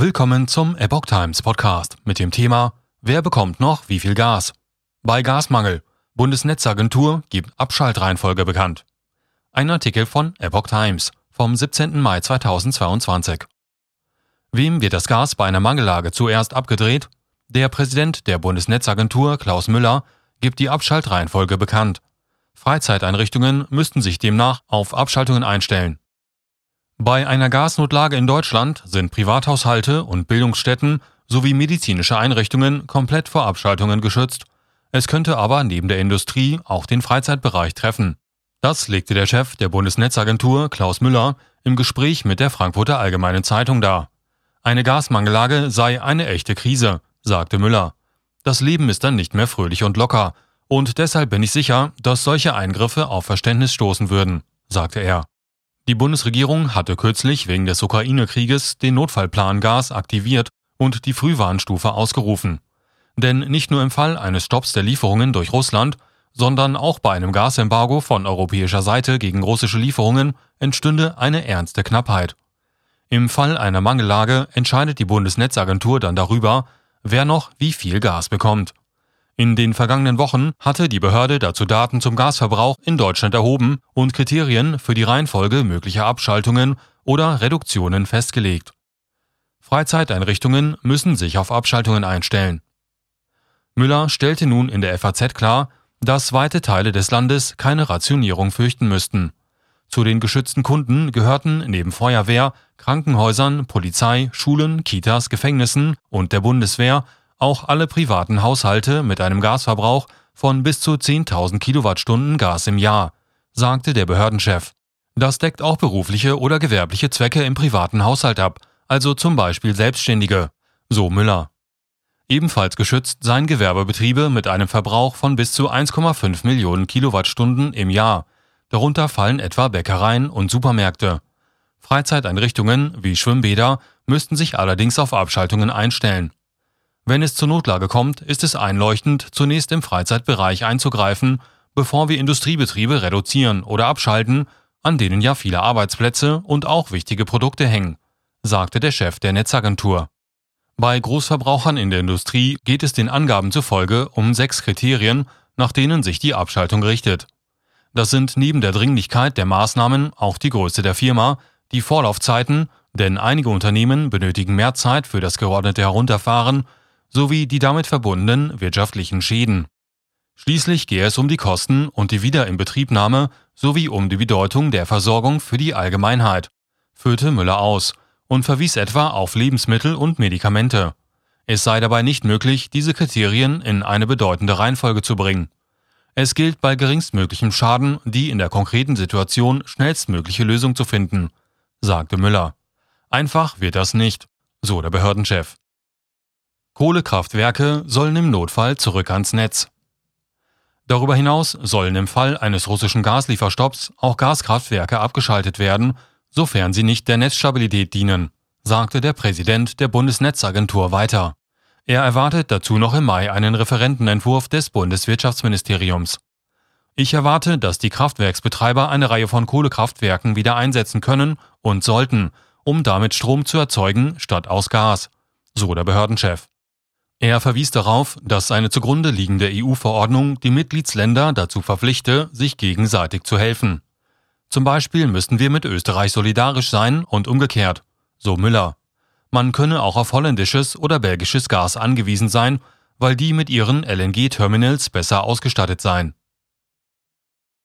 Willkommen zum Epoch Times Podcast mit dem Thema Wer bekommt noch wie viel Gas? Bei Gasmangel. Bundesnetzagentur gibt Abschaltreihenfolge bekannt. Ein Artikel von Epoch Times vom 17. Mai 2022. Wem wird das Gas bei einer Mangellage zuerst abgedreht? Der Präsident der Bundesnetzagentur, Klaus Müller, gibt die Abschaltreihenfolge bekannt. Freizeiteinrichtungen müssten sich demnach auf Abschaltungen einstellen. Bei einer Gasnotlage in Deutschland sind Privathaushalte und Bildungsstätten sowie medizinische Einrichtungen komplett vor Abschaltungen geschützt. Es könnte aber neben der Industrie auch den Freizeitbereich treffen. Das legte der Chef der Bundesnetzagentur Klaus Müller im Gespräch mit der Frankfurter Allgemeinen Zeitung dar. Eine Gasmangellage sei eine echte Krise, sagte Müller. Das Leben ist dann nicht mehr fröhlich und locker, und deshalb bin ich sicher, dass solche Eingriffe auf Verständnis stoßen würden, sagte er. Die Bundesregierung hatte kürzlich wegen des Ukraine-Krieges den Notfallplan Gas aktiviert und die Frühwarnstufe ausgerufen. Denn nicht nur im Fall eines Stopps der Lieferungen durch Russland, sondern auch bei einem Gasembargo von europäischer Seite gegen russische Lieferungen entstünde eine ernste Knappheit. Im Fall einer Mangellage entscheidet die Bundesnetzagentur dann darüber, wer noch wie viel Gas bekommt. In den vergangenen Wochen hatte die Behörde dazu Daten zum Gasverbrauch in Deutschland erhoben und Kriterien für die Reihenfolge möglicher Abschaltungen oder Reduktionen festgelegt. Freizeiteinrichtungen müssen sich auf Abschaltungen einstellen. Müller stellte nun in der FAZ klar, dass weite Teile des Landes keine Rationierung fürchten müssten. Zu den geschützten Kunden gehörten neben Feuerwehr, Krankenhäusern, Polizei, Schulen, Kitas, Gefängnissen und der Bundeswehr auch alle privaten Haushalte mit einem Gasverbrauch von bis zu 10.000 Kilowattstunden Gas im Jahr, sagte der Behördenchef. Das deckt auch berufliche oder gewerbliche Zwecke im privaten Haushalt ab, also zum Beispiel Selbstständige, so Müller. Ebenfalls geschützt seien Gewerbebetriebe mit einem Verbrauch von bis zu 1,5 Millionen Kilowattstunden im Jahr. Darunter fallen etwa Bäckereien und Supermärkte. Freizeiteinrichtungen wie Schwimmbäder müssten sich allerdings auf Abschaltungen einstellen. Wenn es zur Notlage kommt, ist es einleuchtend, zunächst im Freizeitbereich einzugreifen, bevor wir Industriebetriebe reduzieren oder abschalten, an denen ja viele Arbeitsplätze und auch wichtige Produkte hängen, sagte der Chef der Netzagentur. Bei Großverbrauchern in der Industrie geht es den Angaben zufolge um sechs Kriterien, nach denen sich die Abschaltung richtet. Das sind neben der Dringlichkeit der Maßnahmen auch die Größe der Firma, die Vorlaufzeiten, denn einige Unternehmen benötigen mehr Zeit für das geordnete Herunterfahren sowie die damit verbundenen wirtschaftlichen Schäden. Schließlich gehe es um die Kosten und die Wiederinbetriebnahme sowie um die Bedeutung der Versorgung für die Allgemeinheit, führte Müller aus und verwies etwa auf Lebensmittel und Medikamente. Es sei dabei nicht möglich, diese Kriterien in eine bedeutende Reihenfolge zu bringen. Es gilt bei geringstmöglichem Schaden, die in der konkreten Situation schnellstmögliche Lösung zu finden, sagte Müller. Einfach wird das nicht, so der Behördenchef. Kohlekraftwerke sollen im Notfall zurück ans Netz. Darüber hinaus sollen im Fall eines russischen Gaslieferstopps auch Gaskraftwerke abgeschaltet werden, sofern sie nicht der Netzstabilität dienen, sagte der Präsident der Bundesnetzagentur weiter. Er erwartet dazu noch im Mai einen Referentenentwurf des Bundeswirtschaftsministeriums. Ich erwarte, dass die Kraftwerksbetreiber eine Reihe von Kohlekraftwerken wieder einsetzen können und sollten, um damit Strom zu erzeugen statt aus Gas, so der Behördenchef. Er verwies darauf, dass eine zugrunde liegende EU-Verordnung die Mitgliedsländer dazu verpflichte, sich gegenseitig zu helfen. Zum Beispiel müssten wir mit Österreich solidarisch sein und umgekehrt, so Müller. Man könne auch auf holländisches oder belgisches Gas angewiesen sein, weil die mit ihren LNG-Terminals besser ausgestattet seien.